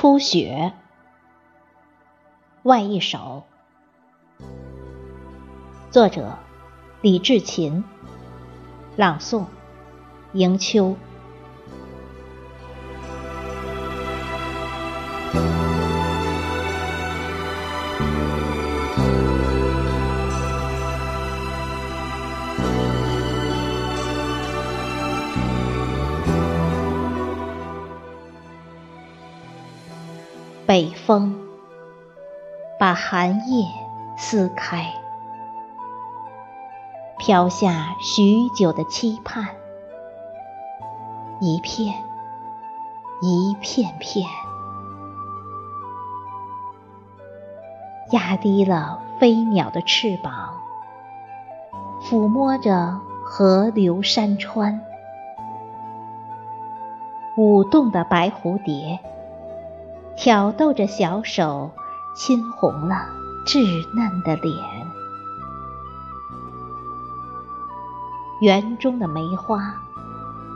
初雪，外一首，作者李志勤，朗诵迎秋。北风把寒夜撕开，飘下许久的期盼，一片一片片，压低了飞鸟的翅膀，抚摸着河流山川，舞动的白蝴蝶。挑逗着小手，亲红了稚嫩的脸。园中的梅花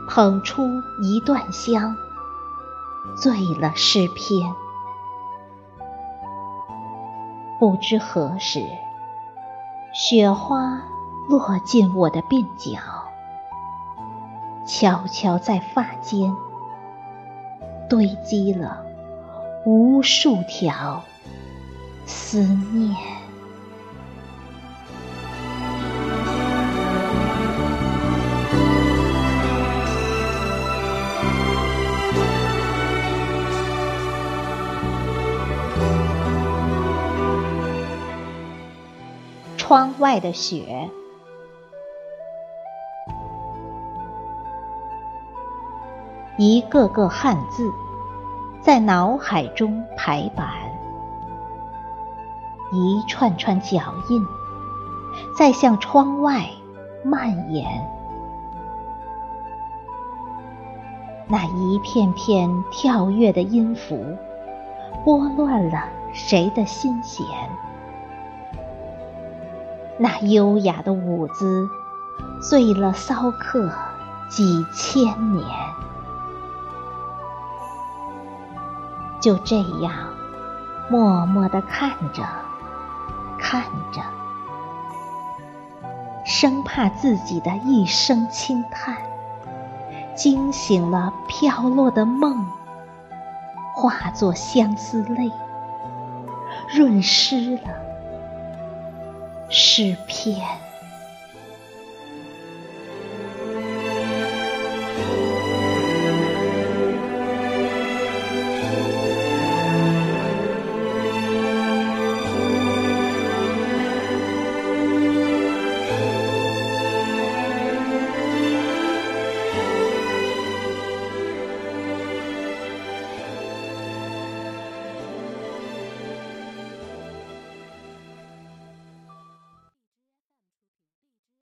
捧出一段香，醉了诗篇。不知何时，雪花落进我的鬓角，悄悄在发间堆积了。无数条思念，窗外的雪，一个个汉字。在脑海中排版，一串串脚印在向窗外蔓延。那一片片跳跃的音符，拨乱了谁的心弦？那优雅的舞姿，醉了骚客几千年。就这样，默默地看着，看着，生怕自己的一声轻叹，惊醒了飘落的梦，化作相思泪，润湿了诗篇。